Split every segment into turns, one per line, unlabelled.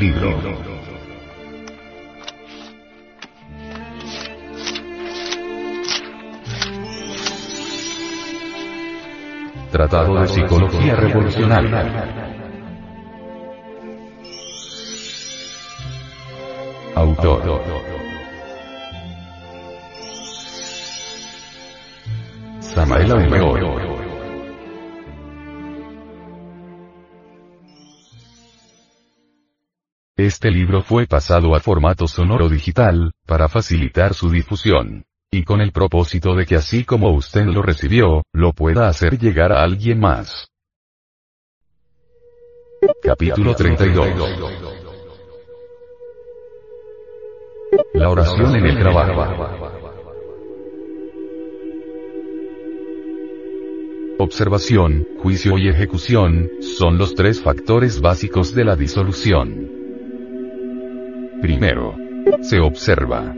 libro. Tratado de Psicología Revolucionaria. Este libro fue pasado a formato sonoro digital, para facilitar su difusión. Y con el propósito de que así como usted lo recibió, lo pueda hacer llegar a alguien más. Capítulo 32 La oración en el trabajo. Observación, juicio y ejecución, son los tres factores básicos de la disolución. Primero, se observa.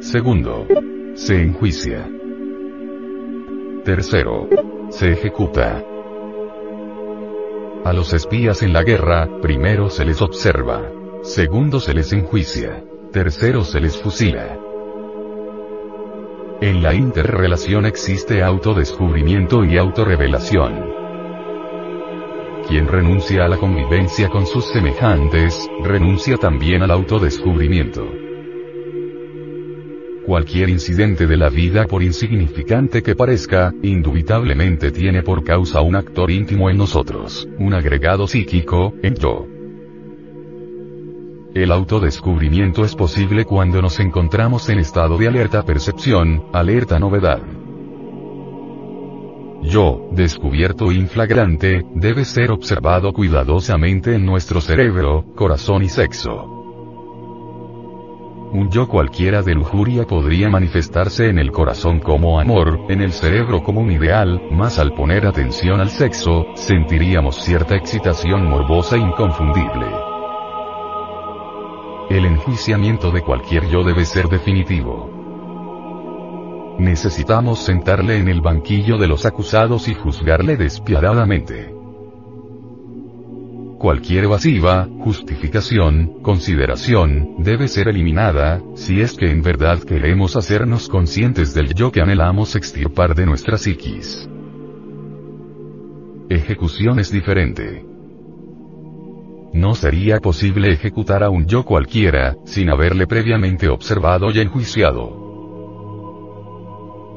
Segundo, se enjuicia. Tercero, se ejecuta. A los espías en la guerra, primero se les observa. Segundo se les enjuicia. Tercero se les fusila. En la interrelación existe autodescubrimiento y autorrevelación. Quien renuncia a la convivencia con sus semejantes, renuncia también al autodescubrimiento. Cualquier incidente de la vida por insignificante que parezca, indubitablemente tiene por causa un actor íntimo en nosotros, un agregado psíquico, en yo. El autodescubrimiento es posible cuando nos encontramos en estado de alerta percepción, alerta novedad. Yo, descubierto inflagrante, debe ser observado cuidadosamente en nuestro cerebro, corazón y sexo. Un yo cualquiera de lujuria podría manifestarse en el corazón como amor, en el cerebro como un ideal, mas al poner atención al sexo, sentiríamos cierta excitación morbosa inconfundible. El enjuiciamiento de cualquier yo debe ser definitivo. Necesitamos sentarle en el banquillo de los acusados y juzgarle despiadadamente. Cualquier evasiva, justificación, consideración, debe ser eliminada, si es que en verdad queremos hacernos conscientes del yo que anhelamos extirpar de nuestra psiquis. Ejecución es diferente. No sería posible ejecutar a un yo cualquiera, sin haberle previamente observado y enjuiciado.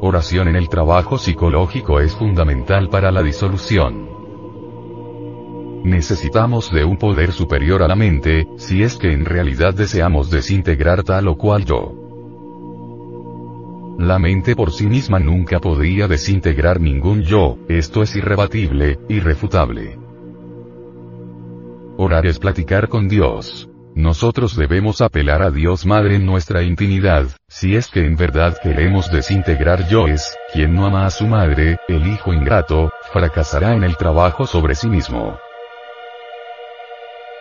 Oración en el trabajo psicológico es fundamental para la disolución. Necesitamos de un poder superior a la mente, si es que en realidad deseamos desintegrar tal o cual yo. La mente por sí misma nunca podría desintegrar ningún yo, esto es irrebatible, irrefutable. Orar es platicar con Dios. Nosotros debemos apelar a Dios Madre en nuestra intimidad, si es que en verdad queremos desintegrar yoes, quien no ama a su madre, el hijo ingrato, fracasará en el trabajo sobre sí mismo.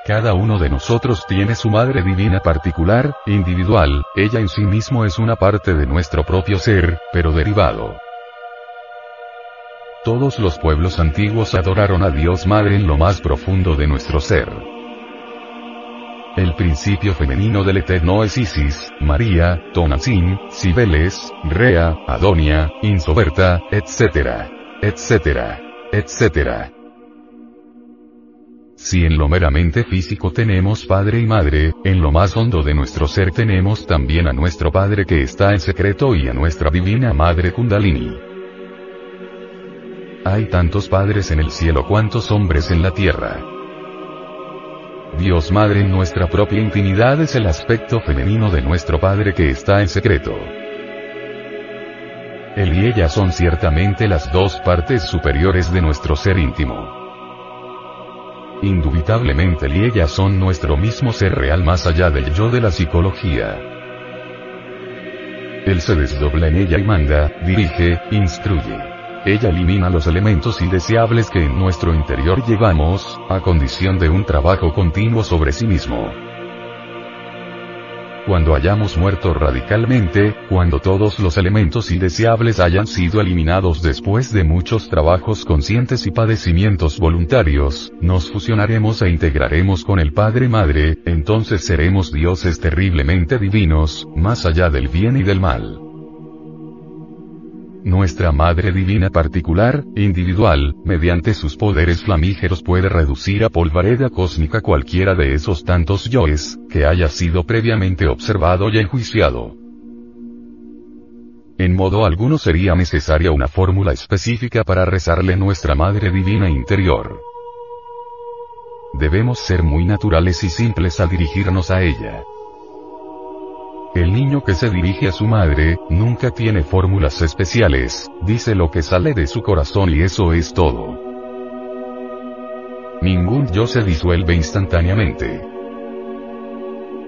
Cada uno de nosotros tiene su madre divina particular, individual, ella en sí mismo es una parte de nuestro propio ser, pero derivado. Todos los pueblos antiguos adoraron a Dios Madre en lo más profundo de nuestro ser. El principio femenino del Eterno es Isis, María, Tonantzin, Cibeles, Rea, Adonia, Insoberta, etc. etc. etc. Si en lo meramente físico tenemos padre y madre, en lo más hondo de nuestro ser tenemos también a nuestro Padre que está en secreto y a nuestra divina Madre Kundalini. Hay tantos padres en el cielo cuantos hombres en la tierra. Dios Madre en nuestra propia intimidad es el aspecto femenino de nuestro Padre que está en secreto. Él y ella son ciertamente las dos partes superiores de nuestro ser íntimo. Indubitablemente él y ella son nuestro mismo ser real más allá del yo de la psicología. Él se desdobla en ella y manda, dirige, instruye. Ella elimina los elementos indeseables que en nuestro interior llevamos, a condición de un trabajo continuo sobre sí mismo. cuando hayamos muerto radicalmente, cuando todos los elementos indeseables hayan sido eliminados después de muchos trabajos conscientes y padecimientos voluntarios, nos fusionaremos e integraremos con el Padre Madre, entonces seremos dioses terriblemente divinos, más allá del bien y del mal. Nuestra Madre Divina particular, individual, mediante sus poderes flamígeros puede reducir a polvareda cósmica cualquiera de esos tantos yoes, que haya sido previamente observado y enjuiciado. En modo alguno sería necesaria una fórmula específica para rezarle nuestra Madre Divina interior. Debemos ser muy naturales y simples al dirigirnos a ella. El niño que se dirige a su madre, nunca tiene fórmulas especiales, dice lo que sale de su corazón y eso es todo. Ningún yo se disuelve instantáneamente.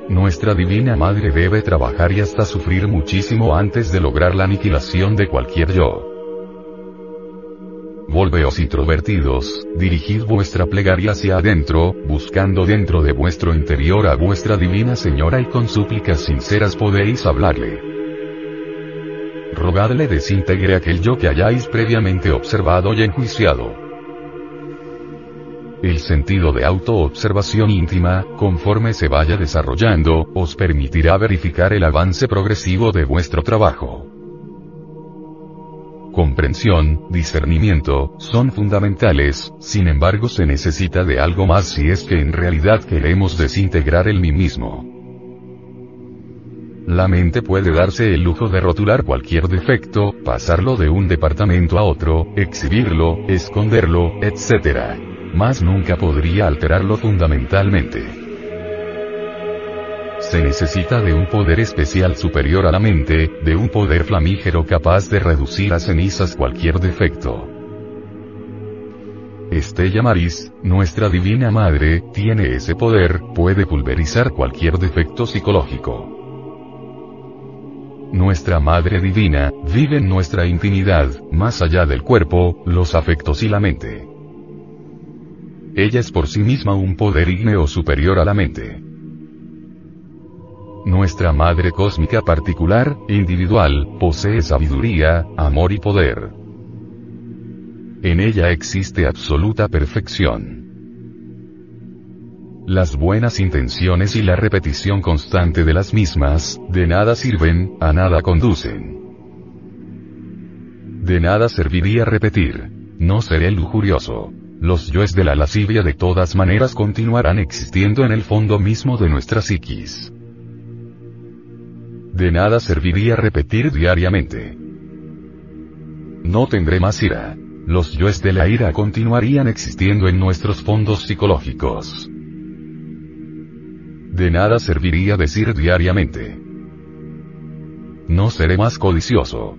Nuestra Divina Madre debe trabajar y hasta sufrir muchísimo antes de lograr la aniquilación de cualquier yo. Volveos introvertidos, dirigid vuestra plegaria hacia adentro, buscando dentro de vuestro interior a vuestra divina Señora y con súplicas sinceras podéis hablarle. Rogadle desintegre aquel yo que hayáis previamente observado y enjuiciado. El sentido de autoobservación íntima, conforme se vaya desarrollando, os permitirá verificar el avance progresivo de vuestro trabajo comprensión, discernimiento, son fundamentales, sin embargo se necesita de algo más si es que en realidad queremos desintegrar el mí mismo. La mente puede darse el lujo de rotular cualquier defecto, pasarlo de un departamento a otro, exhibirlo, esconderlo, etc. Mas nunca podría alterarlo fundamentalmente. Se necesita de un poder especial superior a la mente, de un poder flamígero capaz de reducir a cenizas cualquier defecto. Estella Maris, nuestra Divina Madre, tiene ese poder, puede pulverizar cualquier defecto psicológico. Nuestra Madre Divina, vive en nuestra intimidad, más allá del cuerpo, los afectos y la mente. Ella es por sí misma un poder ígneo superior a la mente nuestra Madre Cósmica particular, individual, posee sabiduría, amor y poder. En ella existe absoluta perfección. Las buenas intenciones y la repetición constante de las mismas, de nada sirven, a nada conducen. De nada serviría repetir. No seré lujurioso. Los yoes de la lascivia de todas maneras continuarán existiendo en el fondo mismo de nuestra psiquis. De nada serviría repetir diariamente. No tendré más ira. Los yoes de la ira continuarían existiendo en nuestros fondos psicológicos. De nada serviría decir diariamente. No seré más codicioso.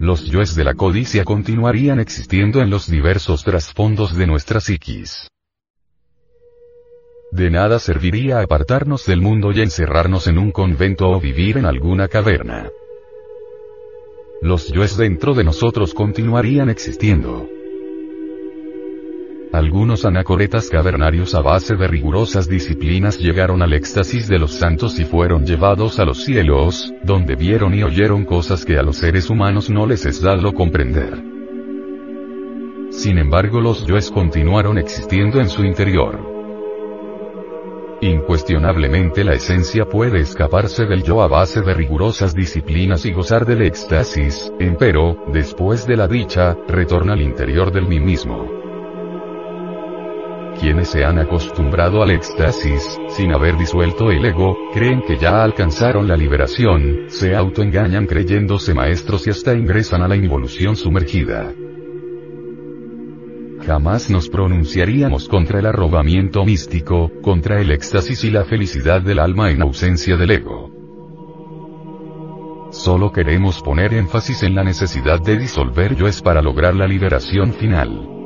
Los yoes de la codicia continuarían existiendo en los diversos trasfondos de nuestra psiquis. De nada serviría apartarnos del mundo y encerrarnos en un convento o vivir en alguna caverna. Los yoes dentro de nosotros continuarían existiendo. Algunos anacoretas cavernarios a base de rigurosas disciplinas llegaron al éxtasis de los santos y fueron llevados a los cielos, donde vieron y oyeron cosas que a los seres humanos no les es dado comprender. Sin embargo los yoes continuaron existiendo en su interior. Incuestionablemente la esencia puede escaparse del yo a base de rigurosas disciplinas y gozar del éxtasis, empero, después de la dicha, retorna al interior del mí mismo. Quienes se han acostumbrado al éxtasis, sin haber disuelto el ego, creen que ya alcanzaron la liberación, se autoengañan creyéndose maestros y hasta ingresan a la involución sumergida. Jamás nos pronunciaríamos contra el arrobamiento místico, contra el éxtasis y la felicidad del alma en ausencia del ego. Solo queremos poner énfasis en la necesidad de disolver yoes para lograr la liberación final.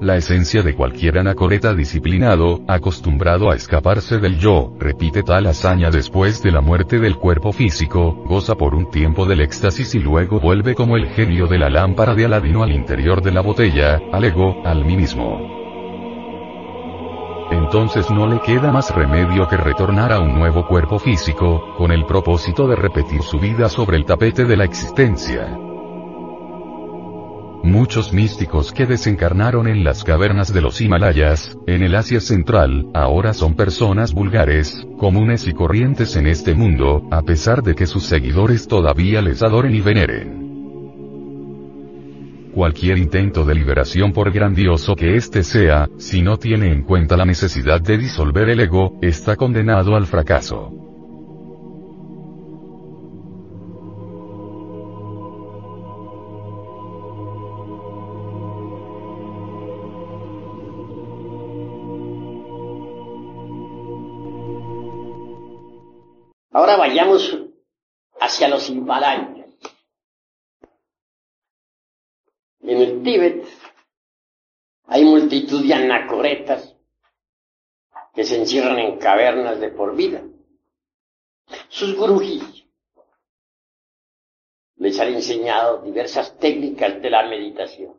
La esencia de cualquier anacoreta disciplinado, acostumbrado a escaparse del yo, repite tal hazaña después de la muerte del cuerpo físico, goza por un tiempo del éxtasis y luego vuelve como el genio de la lámpara de Aladino al interior de la botella, al ego, al mí mismo. entonces no le queda más remedio que retornar a un nuevo cuerpo físico, con el propósito de repetir su vida sobre el tapete de la existencia. Muchos místicos que desencarnaron en las cavernas de los Himalayas, en el Asia Central, ahora son personas vulgares, comunes y corrientes en este mundo, a pesar de que sus seguidores todavía les adoren y veneren. Cualquier intento de liberación por grandioso que éste sea, si no tiene en cuenta la necesidad de disolver el ego, está condenado al fracaso.
Ahora vayamos hacia los Himalayas. En el Tíbet hay multitud de anacoretas que se encierran en cavernas de por vida. Sus gurujis les han enseñado diversas técnicas de la meditación.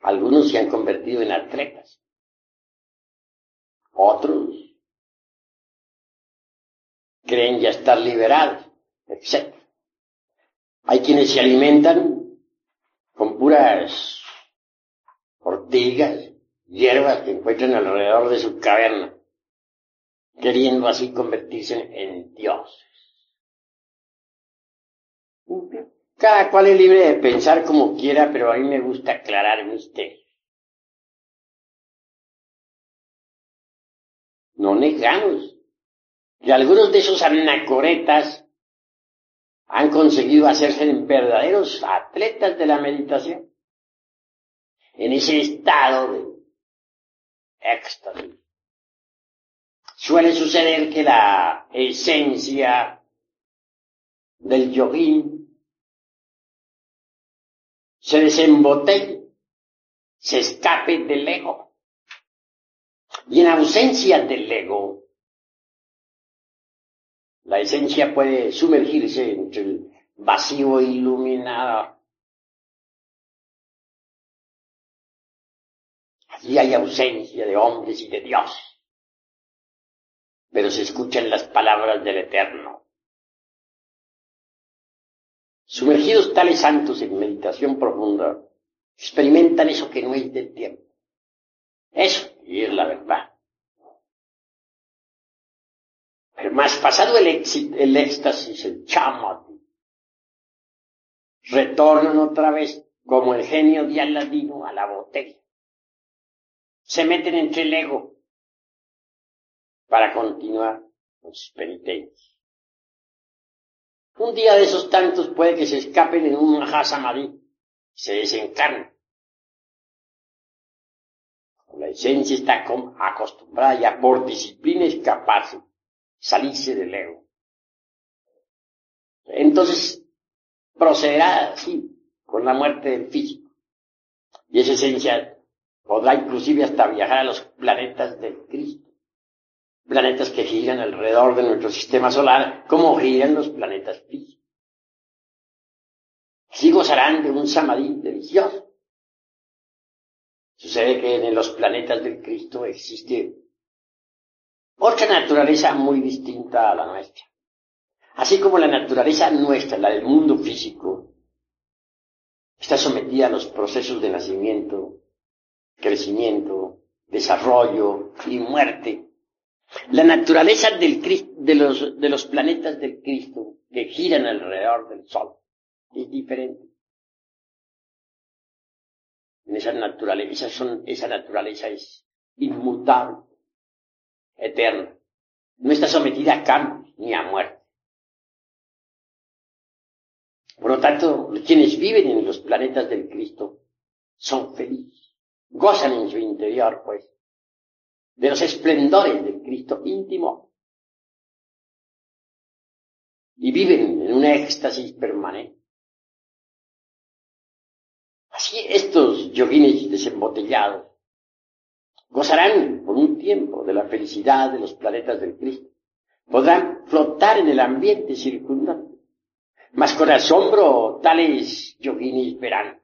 Algunos se han convertido en atletas. Otros creen ya estar liberados, etc. Hay quienes se alimentan con puras ortigas, hierbas que encuentran alrededor de su caverna, queriendo así convertirse en dioses. Cada cual es libre de pensar como quiera, pero a mí me gusta aclarar misterios. No negamos que algunos de esos anacoretas han conseguido hacerse verdaderos atletas de la meditación. En ese estado de éxtasis. Suele suceder que la esencia del yogín se desembotelle, se escape del ego. Y en ausencia del ego, la esencia puede sumergirse entre el vacío iluminado. Allí hay ausencia de hombres y de Dios. Pero se escuchan las palabras del Eterno. Sumergidos tales santos en meditación profunda, experimentan eso que no es del tiempo. Eso, y es la verdad. Más pasado el, el éxtasis, el chamote, retornan otra vez como el genio de Aladino a la botella. Se meten entre el ego para continuar con sus penitencias. Un día de esos tantos puede que se escapen en un Mahasamadhi se desencarnen. La esencia está acostumbrada ya por disciplina a escaparse salirse del ego. Entonces, procederá así, con la muerte del físico. Y esa esencia podrá inclusive hasta viajar a los planetas del Cristo. Planetas que giran alrededor de nuestro sistema solar, como giran los planetas físicos. Así gozarán de un samadhi delicioso. Sucede que en los planetas del Cristo existe otra naturaleza muy distinta a la nuestra. Así como la naturaleza nuestra, la del mundo físico, está sometida a los procesos de nacimiento, crecimiento, desarrollo y muerte. La naturaleza del, de, los, de los planetas del Cristo que giran alrededor del Sol es diferente. En esa naturaleza, son, esa naturaleza es inmutable eterna. No está sometida a cambios ni a muerte. Por lo tanto, quienes viven en los planetas del Cristo son felices. Gozan en su interior, pues, de los esplendores del Cristo íntimo. Y viven en un éxtasis permanente. Así estos yoguines desembotellados Gozarán por un tiempo de la felicidad de los planetas del Cristo. Podrán flotar en el ambiente circundante. Mas con asombro tales yoginis verán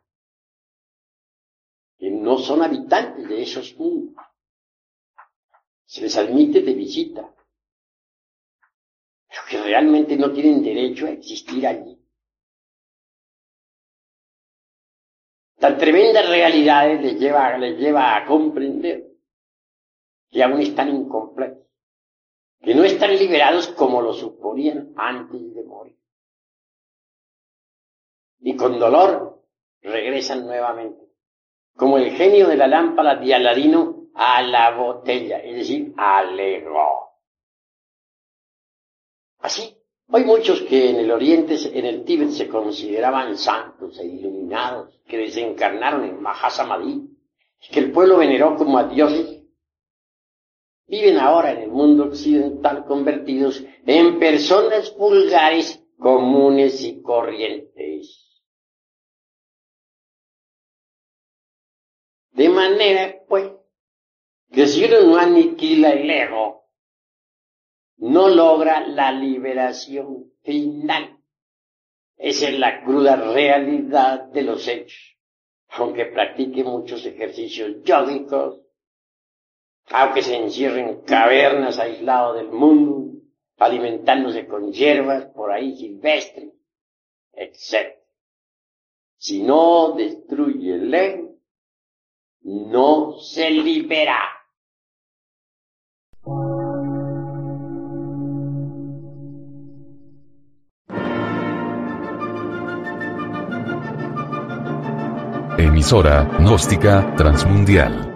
que no son habitantes de esos mundos. Se les admite de visita, pero que realmente no tienen derecho a existir allí. Tan tremendas realidades les lleva, les lleva a comprender que aún están incompletos, que no están liberados como lo suponían antes de morir. Y con dolor regresan nuevamente, como el genio de la lámpara de Aladino a la botella, es decir, al ego. Así, hay muchos que en el Oriente, en el Tíbet, se consideraban santos e iluminados, que desencarnaron en Mahasamadhi, que el pueblo veneró como a dioses, viven ahora en el mundo occidental convertidos en personas vulgares, comunes y corrientes. De manera, pues, que si uno no aniquila el ego, no logra la liberación final. Esa es la cruda realidad de los hechos. Aunque practique muchos ejercicios yógicos, aunque se encierre en cavernas aislados del mundo, alimentándose con hierbas por ahí silvestres, etc. Si no destruye el ego, no se libera.
Emisora, gnóstica, transmundial.